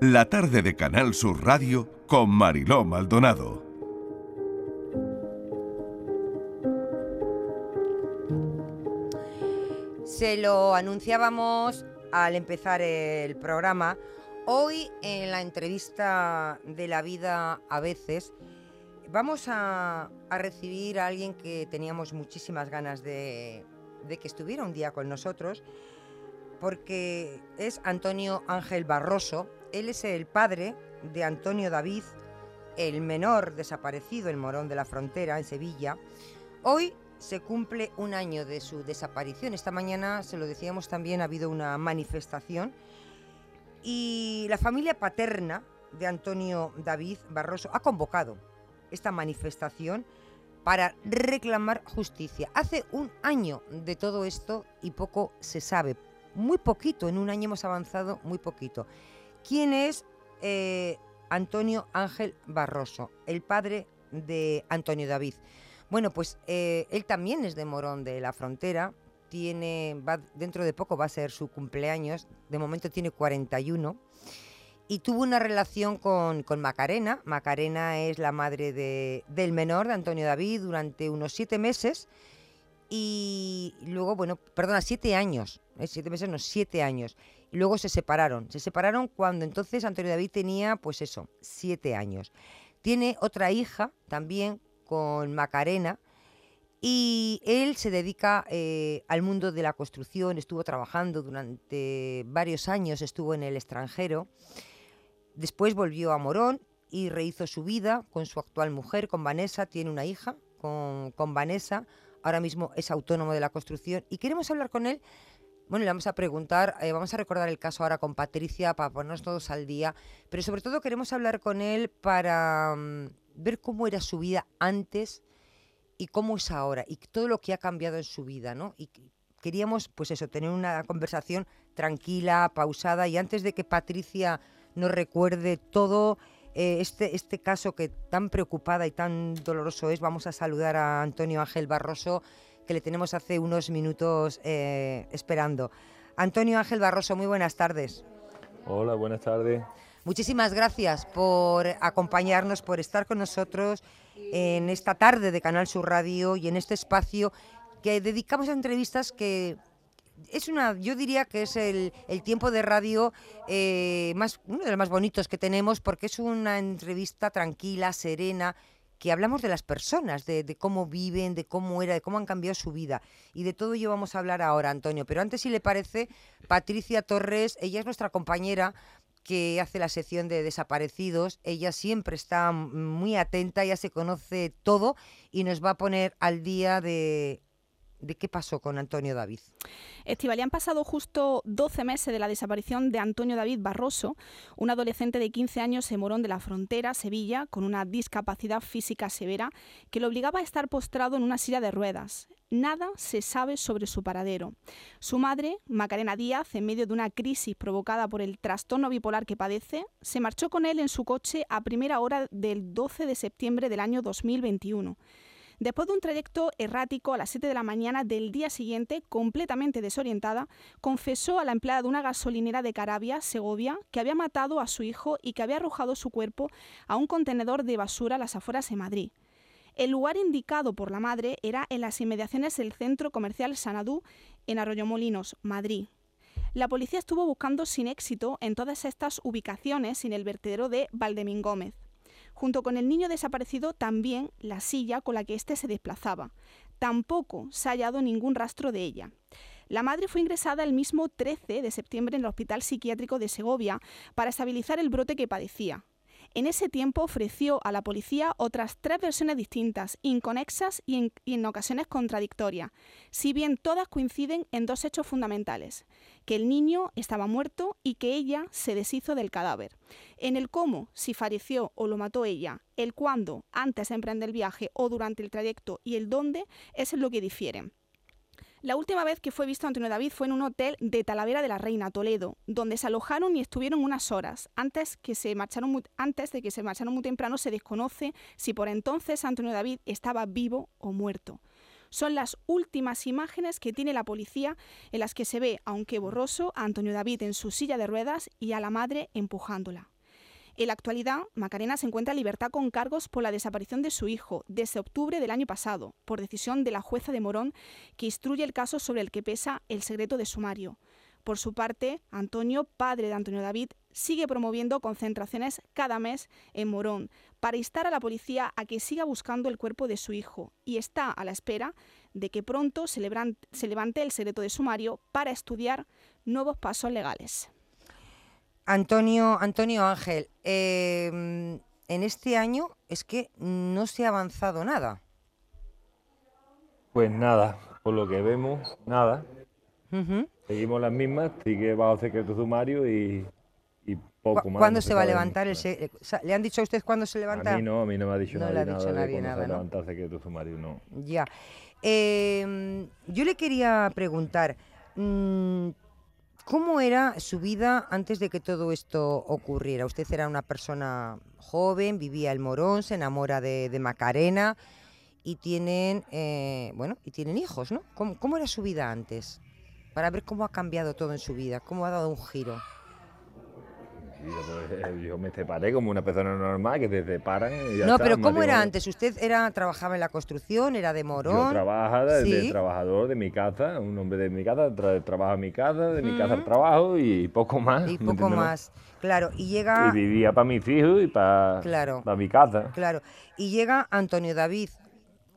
la tarde de Canal Sur Radio con Mariló Maldonado. Se lo anunciábamos al empezar el programa. Hoy en la entrevista de la vida a veces vamos a, recibir a alguien que teníamos muchísimas ganas de, que estuviera un día con nosotros porque es Antonio Ángel Barroso. Él es el padre de Antonio David, el menor desaparecido en Morón de la Frontera, en Sevilla. Hoy se cumple un año de su desaparición. Esta mañana, se lo decíamos también, ha habido una manifestación y la familia paterna de Antonio David Barroso ha convocado esta manifestación para reclamar justicia. Hace un año de todo esto y poco se sabe muy poquito, en un año hemos avanzado muy poquito. ¿Quién es eh, Antonio Ángel Barroso, el padre de Antonio David? Bueno, pues eh, él también es de Morón de la Frontera, tiene, dentro de poco va a ser su cumpleaños, de momento tiene 41, y tuvo una relación con, con Macarena. Macarena es la madre de, del menor, de Antonio David, durante unos siete meses y luego, bueno, perdona, siete años. Siete meses, no, siete años. Y luego se separaron. Se separaron cuando entonces Antonio David tenía, pues eso, siete años. Tiene otra hija también con Macarena y él se dedica eh, al mundo de la construcción, estuvo trabajando durante varios años, estuvo en el extranjero. Después volvió a Morón y rehizo su vida con su actual mujer, con Vanessa, tiene una hija con, con Vanessa ahora mismo es autónomo de la construcción y queremos hablar con él. Bueno, le vamos a preguntar, eh, vamos a recordar el caso ahora con Patricia para ponernos todos al día, pero sobre todo queremos hablar con él para mm, ver cómo era su vida antes y cómo es ahora y todo lo que ha cambiado en su vida, ¿no? Y queríamos, pues eso, tener una conversación tranquila, pausada y antes de que Patricia nos recuerde todo, eh, este, este caso que tan preocupada y tan doloroso es, vamos a saludar a Antonio Ángel Barroso, que le tenemos hace unos minutos eh, esperando. Antonio Ángel Barroso, muy buenas tardes. Hola, buenas tardes. Muchísimas gracias por acompañarnos, por estar con nosotros en esta tarde de Canal Sur Radio y en este espacio que dedicamos a entrevistas que es una, yo diría que es el, tiempo de radio eh, más, uno de los más bonitos que tenemos porque es una entrevista tranquila, serena, que hablamos de las personas, de, cómo viven, de cómo era, de cómo han cambiado su vida. Y de todo ello vamos a hablar ahora, Antonio. Pero antes, si le parece, Patricia Torres, ella es nuestra compañera que hace la sección de desaparecidos. Ella siempre está muy atenta, ella se conoce todo y nos va a poner al día de de qué pasó con Antonio David. Estival, han pasado justo 12 meses de la desaparición de Antonio David Barroso, un adolescente de 15 años en Morón de la Frontera, Sevilla, con una discapacidad física severa que lo obligaba a estar postrado en una silla de ruedas. Nada se sabe sobre su paradero. Su madre, Macarena Díaz, en medio de una crisis provocada por el trastorno bipolar que padece, se marchó con él en su coche a primera hora del 12 de septiembre del año 2021. Después de un trayecto errático a las 7 de la mañana del día siguiente, completamente desorientada, confesó a la empleada de una gasolinera de Carabia, Segovia, que había matado a su hijo y que había arrojado su cuerpo a un contenedor de basura a las afueras de Madrid. El lugar indicado por la madre era en las inmediaciones del centro comercial Sanadú, en Arroyomolinos, Madrid. La policía estuvo buscando sin éxito en todas estas ubicaciones sin el vertedero de Valdemín Gómez. Junto con el niño desaparecido también la silla con la que éste se desplazaba. Tampoco se ha hallado ningún rastro de ella. La madre fue ingresada el mismo 13 de septiembre en el Hospital Psiquiátrico de Segovia para estabilizar el brote que padecía. En ese tiempo ofreció a la policía otras tres versiones distintas, inconexas y en, ocasiones contradictorias, si bien todas coinciden en dos hechos fundamentales, que el niño estaba muerto y que ella se deshizo del cadáver. En el cómo, si falleció o lo mató ella, el cuándo, antes de emprender el viaje o durante el trayecto y el dónde, es lo que difieren. La última vez que fue visto Antonio David fue en un hotel de Talavera de la Reina, Toledo, donde se alojaron y estuvieron unas horas. Antes, que se marcharon antes de que se marcharon muy temprano, se desconoce si por entonces Antonio David estaba vivo o muerto. Son las últimas imágenes que tiene la policía en las que se ve, aunque borroso, a Antonio David en su silla de ruedas y a la madre empujándola. En la actualidad, Macarena se encuentra en libertad con cargos por la desaparición de su hijo desde octubre del año pasado, por decisión de la jueza de Morón, que instruye el caso sobre el que pesa el secreto de sumario. Por su parte, Antonio, padre de Antonio David, sigue promoviendo concentraciones cada mes en Morón para instar a la policía a que siga buscando el cuerpo de su hijo y está a la espera de que pronto se, levante el secreto de sumario para estudiar nuevos pasos legales. Antonio, Antonio Ángel, em, en este año es que no se ha avanzado nada. Pues nada, por lo que vemos, nada. Seguimos las mismas, sigue bajo secreto sumario y, poco más. ¿Cuándo se, va a levantar el ¿Le han dicho a usted cuándo se levanta? A mí no, a mí no me ha dicho nadie, nada nadie nada, se levanta el secreto sumario, no. Ya. Em, yo le quería preguntar, mm, ¿Cómo era su vida antes de que todo esto ocurriera? Usted era una persona joven, vivía el Morón, se enamora de, Macarena y tienen, eh, bueno, y tienen hijos, ¿no? ¿Cómo, era su vida antes? Para ver cómo ha cambiado todo en su vida, cómo ha dado un giro. Pues, yo, me separé como una persona normal que te separan. Y no, pero ¿cómo era antes? ¿Usted era trabajaba en la construcción? ¿Era de morón? Yo trabajaba de, trabajador de mi casa, un hombre de mi casa, trabaja en mi casa, de mi casa al trabajo y poco más. Y poco más, claro. Y llega. Y vivía para mis hijos y para, claro, para mi casa. Claro. Y llega Antonio David,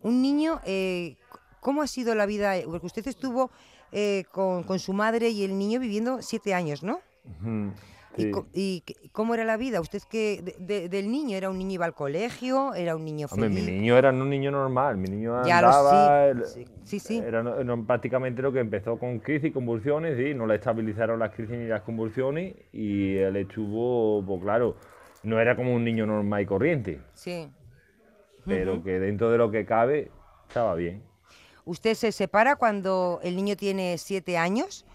un niño. Eh, ¿Cómo ha sido la vida? Porque usted estuvo eh, con, con, su madre y el niño viviendo siete años, ¿no? ¿Y, cómo era la vida? ¿Usted que del niño era un niño iba al colegio? ¿Era un niño feliz? mi niño era un niño normal, mi niño andaba... sí, sí, Era, prácticamente lo que empezó con crisis y convulsiones, y no le estabilizaron las crisis ni las convulsiones y él estuvo, pues claro, no era como un niño normal y corriente. Sí. Pero que dentro de lo que cabe, estaba bien. ¿Usted se separa cuando el niño tiene siete años?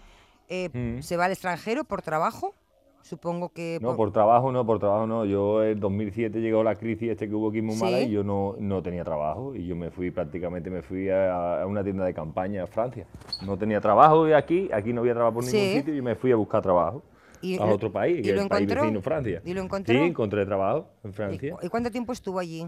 Eh, ¿Se va al extranjero por trabajo? Supongo que... No, por... trabajo no, por trabajo no. Yo en 2007 llegó la crisis este que hubo aquí muy mala y yo no, no tenía trabajo y yo me fui prácticamente, me fui a, una tienda de campaña a Francia. No tenía trabajo aquí, aquí no había trabajo por ningún sitio y me fui a buscar trabajo. a otro país, que es el país vecino, Francia. ¿Y lo encontró? Sí, encontré trabajo en Francia. ¿Y, cuánto tiempo estuvo allí?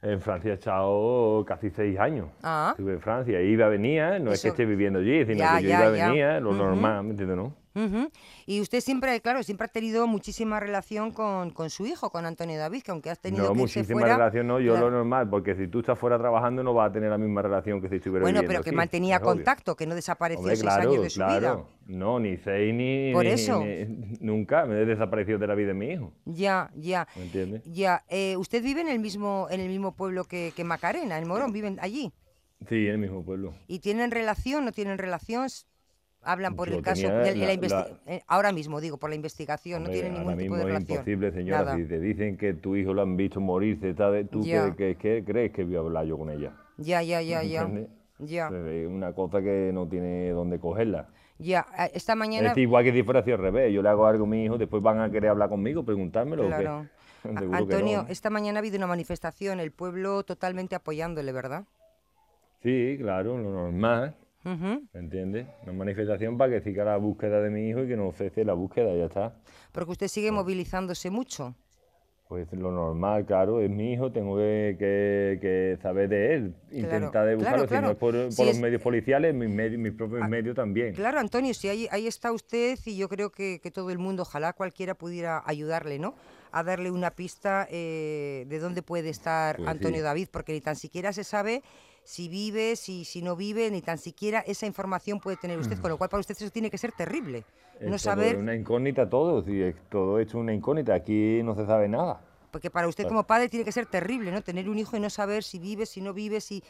En Francia he estado casi seis años. Ah. Estuve en Francia, iba, venía, no es que esté viviendo allí, sino que yo iba, venía, lo normal, ¿me entiendes, no? Y usted siempre, claro, siempre ha tenido muchísima relación con, con, su hijo, con Antonio David, que aunque has tenido no, que muchísima relación no, yo lo normal, porque si tú estás fuera trabajando no vas a tener la misma relación que si estuviera Bueno, pero que mantenía contacto, que no desapareció seis años de su vida. No, ni seis ni, Por eso. nunca me he desaparecido de la vida de mi hijo. Ya, ya. ¿Me entiendes? Ya. Eh, ¿Usted vive en el mismo en el mismo pueblo que, que Macarena, en Morón? ¿Viven allí? Sí, en el mismo pueblo. ¿Y tienen relación? ¿No tienen relación? Hablan por el caso de la, investigación. Eh, ahora mismo digo por la investigación no tiene ningún tipo de relación es imposible señora si te dicen que tu hijo lo han visto morirse tú qué, crees que voy a hablar yo con ella ya ya ya ya. Ya. Es una cosa que no tiene dónde cogerla. Ya esta mañana es igual que si fuera así al revés yo le hago algo a mi hijo después van a querer hablar conmigo preguntármelo claro. Antonio esta mañana ha habido una manifestación el pueblo totalmente apoyándole verdad sí claro lo normal ¿Me entiendes? Una manifestación para que siga la búsqueda de mi hijo y que no cese la búsqueda, ya está. Porque usted sigue movilizándose mucho. Pues lo normal, claro, es mi hijo, tengo que, saber de él, intentar de buscarlo, si no es por, los medios policiales, mis, mis propios ah, medios también. Claro, Antonio, si ahí, ahí está usted y yo creo que, todo el mundo, ojalá cualquiera pudiera ayudarle, ¿no? A darle una pista eh, de dónde puede estar pues Antonio David, porque ni tan siquiera se sabe si vive, si, si no vive, ni tan siquiera esa información puede tener usted, con lo cual para usted eso tiene que ser terrible. no saber... una incógnita todo, es todo hecho una incógnita, aquí no se sabe nada. Porque para usted como padre tiene que ser terrible, ¿no? Tener un hijo y no saber si vive, si no vive, si...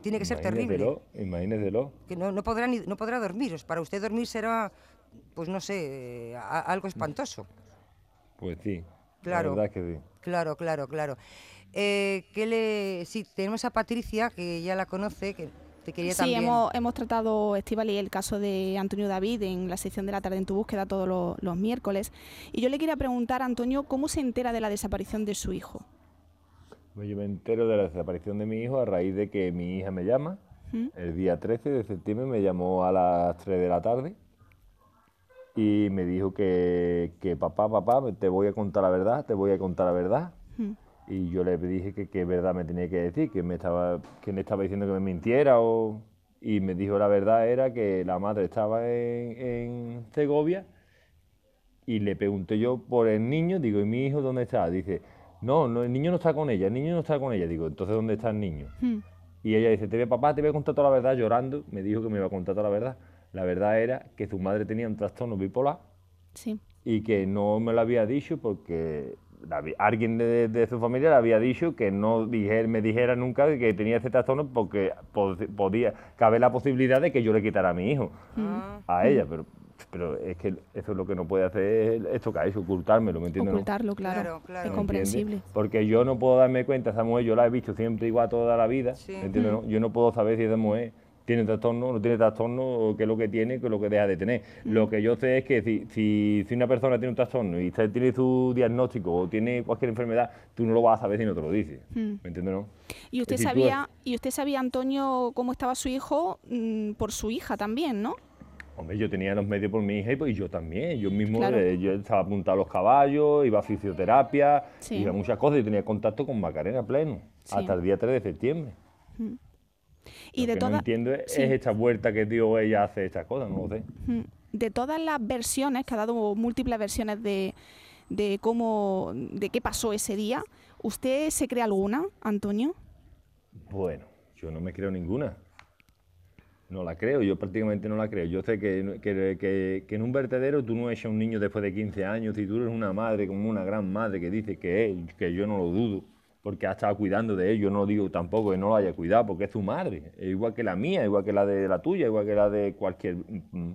Tiene que ser terrible. Imagíneselo. Que no, no, podrá ni, no podrá dormir. Para usted dormir será, pues no sé, algo espantoso. Pues sí. Claro. La verdad que sí. Claro, claro, claro. Eh, ¿qué le... Sí, tenemos a Patricia, que ya la conoce, que te quería sí, también... Sí, hemos, hemos tratado, Estivali, el caso de Antonio David en la sección de la tarde en tu búsqueda todos los, miércoles. Y yo le quería preguntar, Antonio, ¿cómo se entera de la desaparición de su hijo? Pues yo me entero de la desaparición de mi hijo a raíz de que mi hija me llama El día 13 de septiembre me llamó a las 3 de la tarde y me dijo que, que papá, papá, te voy a contar la verdad, te voy a contar la verdad. Y yo le dije que qué verdad me tenía que decir, que me estaba, que me estaba diciendo que me mintiera o... Y me dijo la verdad era que la madre estaba en, en Segovia y le pregunté yo por el niño, digo, ¿y mi hijo dónde está? Dice, no, no, el niño no está con ella, el niño no está con ella. Digo, entonces ¿dónde está el niño? Y ella dice, te voy, papá, te voy a contar toda la verdad llorando. Me dijo que me iba a contar toda la verdad. La verdad era que su madre tenía un trastorno bipolar sí. y que no me lo había dicho porque alguien de, su familia le había dicho que no me dijera nunca que tenía ese trastorno porque podía caber la posibilidad de que yo le quitara a mi hijo ah. a ella, pero pero es que eso es lo que no puede hacer esto que es ocultármelo, ¿me entiendes? Ocultarlo, claro, claro, es comprensible. Porque yo no puedo darme cuenta, esa mujer yo la he visto siempre igual toda la vida, ¿me entiendes? Yo no puedo saber si esa mujer tiene trastorno, no tiene trastorno, qué es lo que tiene, qué es lo que deja de tener. Lo que yo sé es que si, si, una persona tiene un trastorno y tiene su diagnóstico o tiene cualquier enfermedad, tú no lo vas a saber si no te lo dices. ¿Me entiendes, no? Y usted sabía, y usted sabía, Antonio, cómo estaba su hijo mm, por su hija también, ¿no? Hombre, yo tenía los medios por mi hija y pues yo también. Yo mismo eh, yo estaba apuntado a los caballos, iba a fisioterapia, iba a muchas cosas y tenía contacto con Macarena pleno hasta el día 3 de septiembre. Y de que no entiendo es, esta vuelta que dio ella hace estas cosas, no lo sé. De todas las versiones, que ha dado múltiples versiones de, de cómo, de qué pasó ese día, ¿usted se cree alguna, Antonio? Bueno, yo no me creo ninguna. No la creo, yo prácticamente no la creo. Yo sé que, que, en un vertedero tú no echas un niño después de 15 años, y tú eres una madre, como una gran madre que dice que es, que yo no lo dudo, porque ha estado cuidando de él, yo no digo tampoco que no lo haya cuidado, porque es su madre, es igual que la mía, igual que la de la tuya, igual que la de cualquier mm,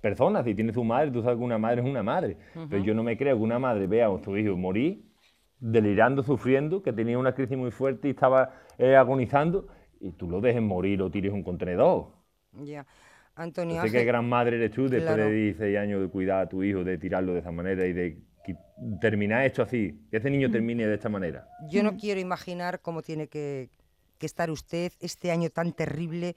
persona. Si tiene su madre, tú sabes que una madre es una madre. Pero yo no me creo que una madre vea a su hijo morir, delirando, sufriendo, que tenía una crisis muy fuerte y estaba eh, agonizando, y tú lo dejes morir o tires un contenedor. Ya. Antonio. Sé que gran madre eres tú después de 16 años de cuidar a tu hijo, de tirarlo de esa manera y de terminar esto así, que ese niño termine de esta manera. Yo no quiero imaginar cómo tiene que, estar usted este año tan terrible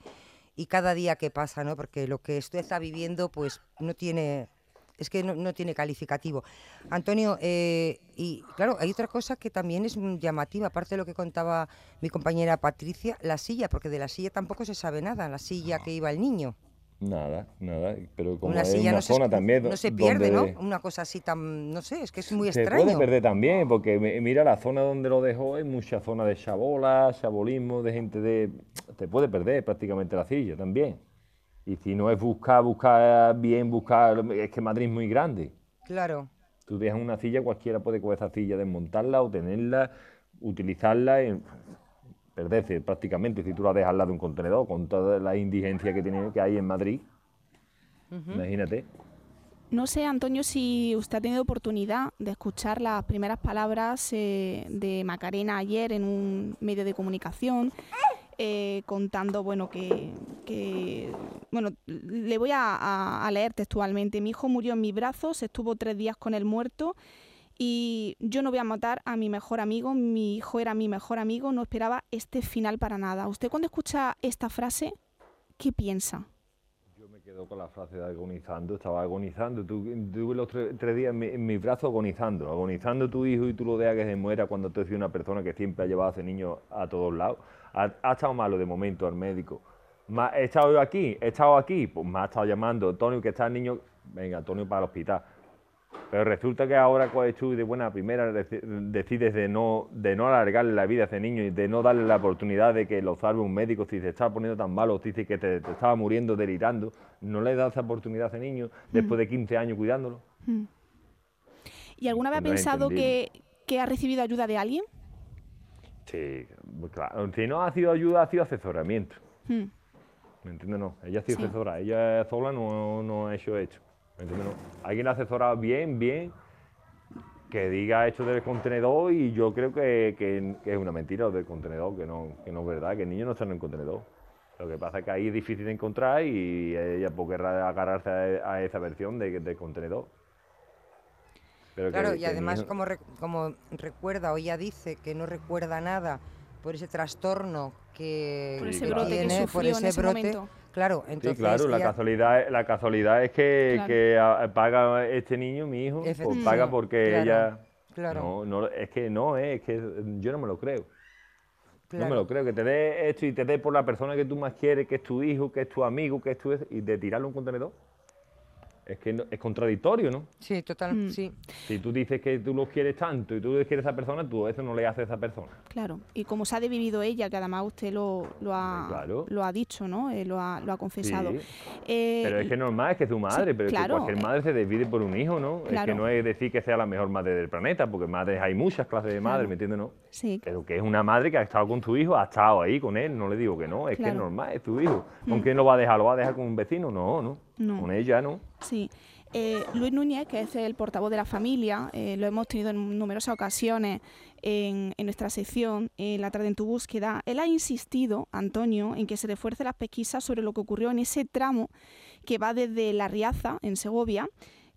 y cada día que pasa, ¿no? Porque lo que usted está viviendo, pues no tiene es que no, tiene calificativo. Antonio, eh, y claro, hay otra cosa que también es llamativa, aparte de lo que contaba mi compañera Patricia, la silla, porque de la silla tampoco se sabe nada, la silla que iba el niño. Nada, nada, pero como una silla una zona también no se pierde, ¿no? Una cosa así tan, no sé, es que es muy extraño. Se puede perder también, porque mira la zona donde lo dejó, hay mucha zona de chabola, chabolismo, de gente de... Te puede perder prácticamente la silla también. Y si no es buscar, buscar bien, buscar, es que Madrid es muy grande. Claro. Tú dejas una silla, cualquiera puede con esa silla desmontarla o tenerla, utilizarla y perderse prácticamente si tú la dejas al lado de un contenedor con toda la indigencia que, tiene, que hay en Madrid. Imagínate. No sé, Antonio, si usted ha tenido oportunidad de escuchar las primeras palabras eh, de Macarena ayer en un medio de comunicación eh, contando, bueno, que, bueno, le voy a, leer textualmente. Mi hijo murió en mis brazos, estuvo tres días con el muerto y yo no voy a matar a mi mejor amigo, mi hijo era mi mejor amigo, no esperaba este final para nada. ¿Usted cuando escucha esta frase, qué piensa? Yo me quedo con la frase de agonizando, estaba agonizando, tuve los tres, días en, mis brazos agonizando, agonizando tu hijo y tú lo dejas que se muera cuando tú eres una persona que siempre ha llevado a ese niño a todos lados ha, estado malo de momento al médico. he estado aquí, he estado aquí, pues me ha estado llamando Antonio, que está el niño, venga, Antonio para el hospital. Pero resulta que ahora cuando tú de buena primera decides de no, de no alargarle la vida a ese niño y de no darle la oportunidad de que lo salve un médico si se está poniendo tan malo, si dice que te, estaba muriendo, delirando, no le das esa oportunidad a ese niño después de 15 años cuidándolo. ¿Y alguna vez ha pensado que, que ha recibido ayuda de alguien? Sí, claro. Si no ha sido ayuda, ha sido asesoramiento. Hmm. ¿Me entiendes? No, ella ha sido asesora, ella sola no, no ha hecho hecho. ¿Me entiendes? Alguien ha asesorado bien, bien, que diga hecho del contenedor y yo creo que, que, es una mentira del contenedor, que no, que no es verdad, que el niño no está en el contenedor. Lo que pasa es que ahí es difícil de encontrar y ella puede agarrarse a, esa versión de, del contenedor claro, y además como, como recuerda o ella dice que no recuerda nada por ese trastorno que, por ese que brote tiene, que por ese en ese brote. momento. Claro, entonces sí, claro, la casualidad, la casualidad es que, Claro. que a- paga este niño, mi hijo, pues paga porque Claro, ella... claro. No, no, es que no, eh, es que yo no me lo creo. No me lo creo, que te dé esto y te dé por la persona que tú más quieres, que es tu hijo, que es tu amigo, que es tu... y de tirarlo un contenedor. Es que no- es contradictorio, ¿no? Sí, total, Mm. sí. Si tú dices que tú lo quieres tanto y tú quieres a esa persona, tú eso no le haces a esa persona. Claro, y como se ha vivido ella, que además usted lo, lo, ha, Claro. lo ha dicho, ¿no? Eh, lo, ha, lo ha confesado. Sí. Eh, Pero es que normal, es que es tu madre, pero es claro, que cualquier eh, madre se divide por un hijo, ¿no? Es claro. que no es decir que sea la mejor madre del planeta, porque madres hay muchas clases de madres, Claro. ¿me entiendes? No? Sí, Pero que es una madre que ha estado con tu hijo, ha estado ahí con él, no le digo que no, es que es Claro. normal, es tu hijo. ¿Con Mm. quién lo va a dejar? ¿Lo va a dejar con un vecino? No, no. No. Con ella, no. sí. Eh, Luis Núñez, que es el portavoz de la familia, eh, lo hemos tenido en numerosas ocasiones en, en nuestra sección, en La tarde en tu búsqueda. Él ha insistido, Antonio, en que se refuerce las pesquisas sobre lo que ocurrió en ese tramo que va desde La Riaza, en Segovia,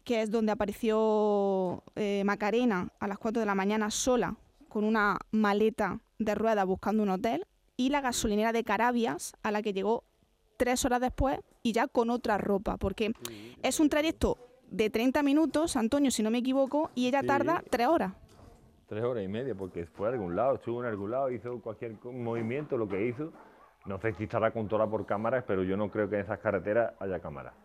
que es donde apareció eh, Macarena a las 4 de la mañana sola, con una maleta de ruedas buscando un hotel, y la gasolinera de Carabias, a la que llegó tres horas después y ya con otra ropa, porque es un trayecto de 30 minutos, Antonio, si no me equivoco, y ella Sí. tarda tres horas. Tres horas y media, porque fue a algún lado, estuvo en algún lado, hizo cualquier movimiento, lo que hizo. No sé si estará controlada por cámaras, pero yo no creo que en esas carreteras haya cámaras.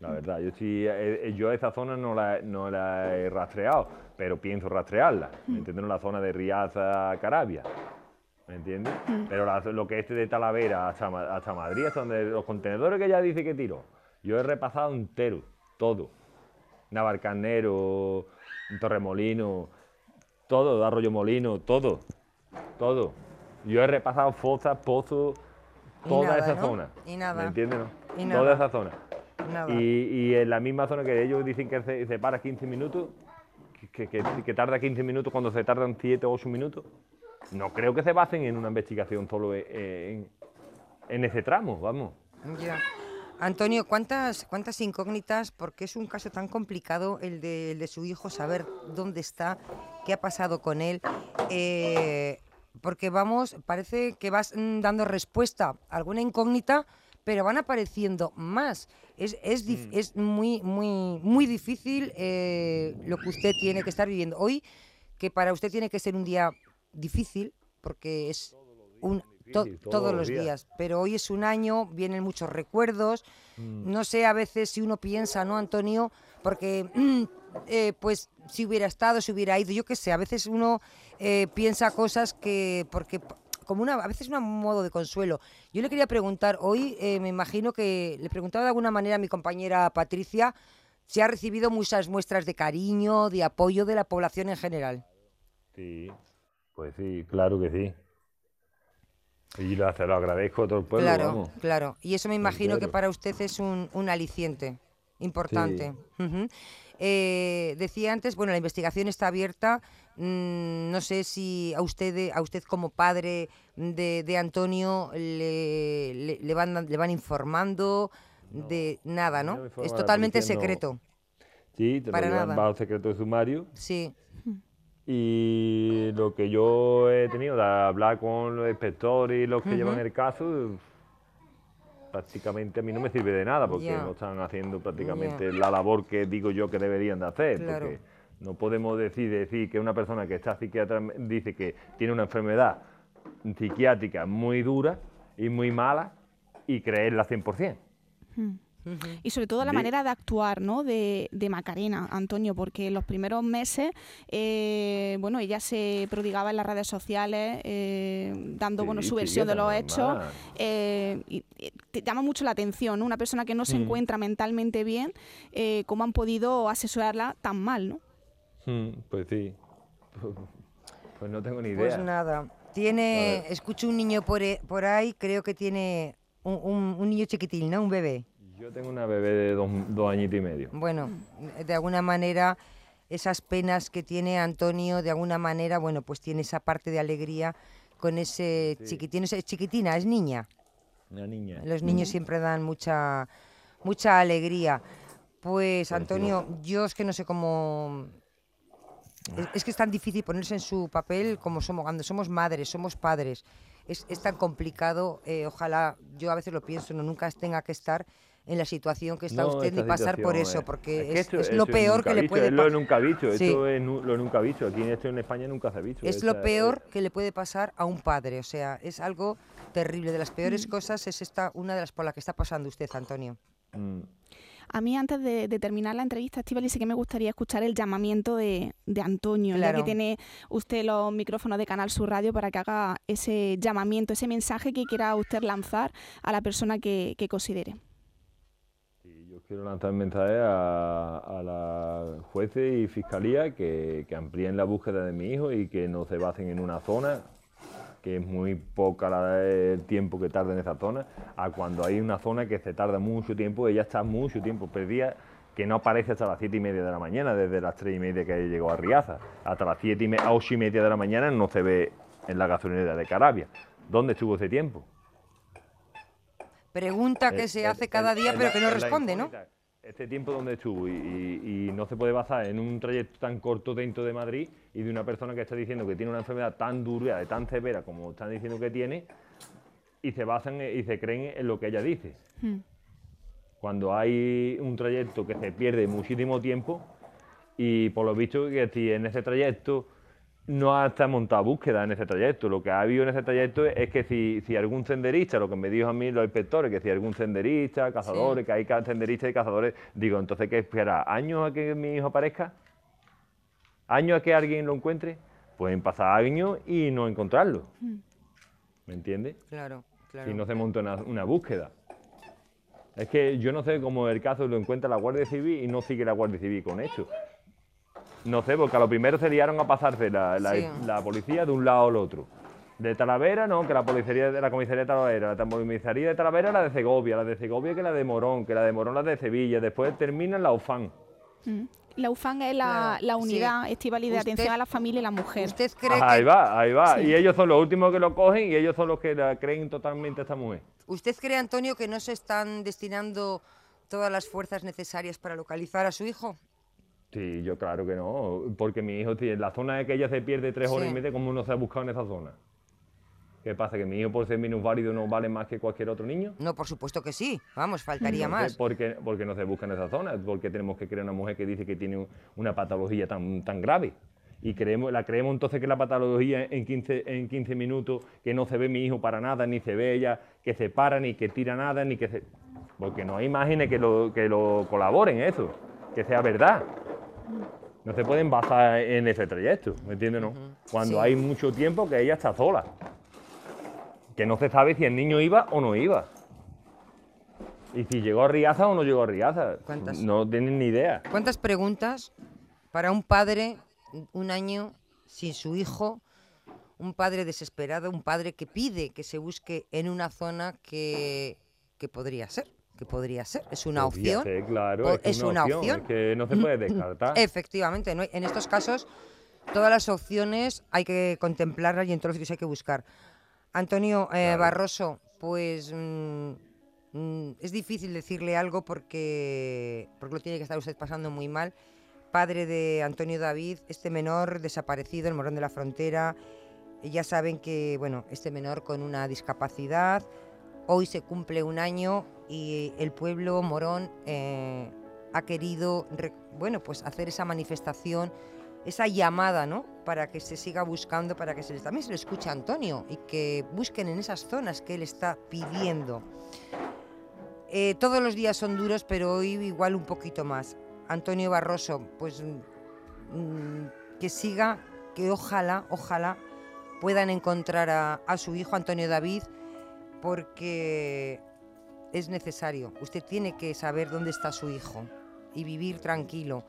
La verdad, yo sí, eh, eh, yo esa zona no la, no la he rastreado, pero pienso rastrearla. ¿Me la zona de Riaza Carabia. ¿Me entiendes? Pero la- lo que es de Talavera hasta, hasta Madrid, hasta donde los contenedores que ella dice que tiró, yo he repasado entero, todo. Navarcanero, Torremolino, todo, Arroyo Molino, todo, todo. Yo he repasado fosas, pozos, toda nada, esa ¿no? zona. Y nada. ¿Me entiendes? No? Y Toda esa zona. Nada. Y, y en la misma zona que ellos dicen que se, se para 15 minutos, que, que- que tarda 15 minutos cuando se tardan 7 o 8 minutos, no creo que se basen en una investigación solo e- en, en ese tramo, vamos. Ya. Antonio, ¿cuántas, ¿cuántas incógnitas? Porque es un caso tan complicado el de, el de su hijo, saber dónde está, qué ha pasado con él. Eh, porque vamos, parece que vas mm, dando respuesta a alguna incógnita, pero van apareciendo más. Es, es, dif- es muy, muy, muy difícil eh, lo que usted tiene que estar viviendo. Hoy, que para usted tiene que ser un día difícil, porque es un, to- todos los días. Pero hoy es un año, vienen muchos recuerdos. No sé a veces si uno piensa, ¿no, Antonio? Porque, mm, eh, pues, si hubiera estado, si hubiera ido, yo qué sé, a veces uno eh, piensa cosas que, porque como una, a veces un modo de consuelo. Yo le quería preguntar, hoy eh, me imagino que le preguntaba de alguna manera a mi compañera Patricia si ha recibido muchas muestras de cariño, de apoyo de la población en general. Sí, pues sí, claro que sí. Y lo, se lo agradezco a todo el pueblo, claro, vamos. claro. Y eso me imagino que para usted es un, un aliciente importante. Ujú. Eh, decía antes, bueno, la investigación está abierta. mm, no sé si a usted, a usted como padre de, de Antonio le, le- le van, le van informando de nada, no Es totalmente secreto. Sí, te para lo nada. bajo secreto de sumario. Sí, Y lo que yo he tenido de hablar con los inspectores y los que llevan el caso, prácticamente a mí no me sirve de nada porque no están haciendo prácticamente la labor que digo yo que deberían de hacer. Claro. Porque no podemos decir, decir que una persona que está psiquiatra dice que tiene una enfermedad psiquiátrica muy dura y muy mala y creerla 100%. Y sobre todo la manera de actuar ¿no? de, de Macarena, Antonio, porque en los primeros meses, eh, bueno, ella se prodigaba en las redes sociales, eh, dando bueno, su versión de los hechos. eh, y, y te llama mucho la atención, ¿no? Una persona que no se Mm. encuentra mentalmente bien, eh, cómo han podido asesorarla tan mal, ¿no? Mm, Pues sí. Pues no tengo ni idea. pues nada. Tiene, escucho un niño por, e- por ahí, creo que tiene un, un- un niño chiquitín, ¿no? Un bebé. Yo tengo una bebé de dos, dos añitos y medio. Bueno, de alguna manera esas penas que tiene Antonio, de alguna manera, bueno, pues tiene esa parte de alegría con ese chiquitín, es chiquitina, es niña. Una niña. Los niños siempre dan mucha mucha alegría. Pues sí. Antonio, yo es que no sé cómo es, que es tan difícil ponerse en su papel como somos cuando somos madres, somos padres. Es, tan complicado, eh, ojalá, yo a veces lo pienso, no nunca tenga que estar en la situación que está usted ni pasar por eso, porque es, lo peor que le puede pasar. Es lo nunca visto, esto es lo nunca visto. Aquí esto en España nunca se ha visto. Es lo peor que le puede pasar a un padre, o sea, es algo terrible. De las peores mm. cosas es esta una de las por las que está pasando usted, Antonio. Mm. A mí, antes de, terminar la entrevista, Estivali, sí que me gustaría escuchar el llamamiento de, Antonio, ya que tiene usted los micrófonos de Canal Sur Radio para que haga ese llamamiento, ese mensaje que quiera usted lanzar a la persona que, considere. Quiero lanzar un mensaje a, a la jueces y fiscalía que, que amplíen la búsqueda de mi hijo y que no se basen en una zona que es muy poca la, el tiempo que tarda en esa zona, a cuando hay una zona que se tarda mucho tiempo, ella está mucho tiempo perdida, que no aparece hasta las 7 y media de la mañana, desde las 3 y media que llegó a Riaza, hasta las 7 y media, 8 y media de la mañana no se ve en la gasolinera de Carabia. ¿Dónde estuvo ese tiempo? Pregunta que se hace cada día, pero que no responde, ¿no? este tiempo donde estuvo y, no se puede basar en un trayecto tan corto dentro de Madrid y de una persona que está diciendo que tiene una enfermedad tan dura, de tan severa como están diciendo que tiene y se basan y se creen en lo que ella dice. Hmm. Cuando hay un trayecto que se pierde muchísimo tiempo y por lo visto que si en ese trayecto no ha estado montada búsqueda en ese trayecto. Lo que ha habido en ese trayecto es que si, si algún senderista, lo que me dijo a mí los inspectores, que si algún senderista, cazadores, que hay senderistas y cazadores, digo, entonces ¿qué espera? ¿Años a que mi hijo aparezca? ¿Años a que alguien lo encuentre? Pueden pasar años y no encontrarlo. Hmm. ¿Me entiendes? Claro, claro. Si no se monta una, una búsqueda. Es que yo no sé cómo el caso lo encuentra la Guardia Civil y no sigue la Guardia Civil con esto. No sé, porque a lo primero se liaron a pasarse la, policía de un lado al otro. De Talavera, no, que la policía de la comisaría de Talavera, la comisaría de Talavera la de Segovia, la de Segovia que la de Morón, que la de Morón la de Sevilla, después termina en la UFAN. Mm. La UFAN es la, unidad estival de atención a la familia y la mujer. ¿Usted cree Ahí va, ahí va. Y ellos son los últimos que lo cogen y ellos son los que la creen totalmente a esta mujer. ¿Usted cree, Antonio, que no se están destinando todas las fuerzas necesarias para localizar a su hijo? Sí, yo claro que no, porque mi hijo, en la zona de que ella se pierde tres horas y media, ¿cómo no se ha buscado en esa zona? ¿Qué pasa? ¿Que mi hijo por ser minusválido no vale más que cualquier otro niño? No, por supuesto que sí. Vamos, faltaría más. ¿Por qué, porque no se busca en esa zona? porque tenemos que creer una mujer que dice que tiene una patología tan, tan grave? Y creemos, la creemos entonces que la patología en 15, en 15 minutos, que no se ve mi hijo para nada, ni se ve ella, que se para, ni que tira nada, ni que se... Porque no hay imágenes que lo, que lo colaboren eso, que sea verdad. No se pueden basar en ese trayecto, ¿me entiendes? No? Cuando hay mucho tiempo que ella está sola. Que no se sabe si el niño iba o no iba. Y si llegó a Riaza o no llegó a Riaza. No tienen ni idea. ¿Cuántas preguntas para un padre un año sin su hijo? Un padre desesperado, un padre que pide que se busque en una zona que, que podría ser que podría ser, es una opción. claro, es, una, opción, que no se puede descartar. Efectivamente, en estos casos todas las opciones hay que contemplarlas y en todos los sitios hay que buscar. Antonio eh, Barroso, pues mm, mm, es difícil decirle algo porque, porque lo tiene que estar usted pasando muy mal. Padre de Antonio David, este menor desaparecido, el morón de la frontera, ya saben que, bueno, este menor con una discapacidad, hoy se cumple un año y el pueblo morón eh, ha querido bueno, pues hacer esa manifestación, esa llamada, ¿no? Para que se siga buscando, para que se también se le escuche a Antonio y que busquen en esas zonas que él está pidiendo. Eh, todos los días son duros, pero hoy igual un poquito más. Antonio Barroso, pues mm, que siga, que ojalá, ojalá puedan encontrar a su hijo Antonio David, porque es necesario. Usted tiene que saber dónde está su hijo y vivir tranquilo.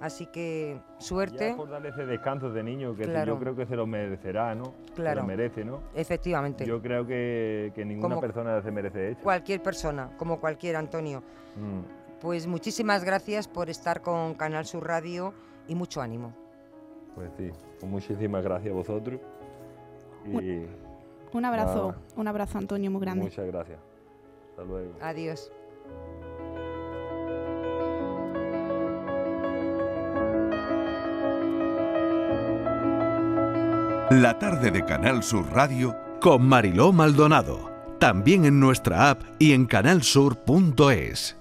Así que suerte. Ya por darle ese descanso de niño que yo creo que se lo merecerá, ¿no? Claro. Se lo merece, ¿no? Efectivamente. Yo creo que, ninguna persona se merece eso. Cualquier persona, como cualquier Antonio. Mm. Pues muchísimas gracias por estar con Canal Sur Radio y mucho ánimo. Pues sí, pues muchísimas gracias a vosotros. Y un abrazo, un abrazo Antonio muy grande. Muchas gracias. Hasta luego. Adiós. La tarde de Canal Sur Radio con Mariló Maldonado. También en nuestra app y en canalsur.es.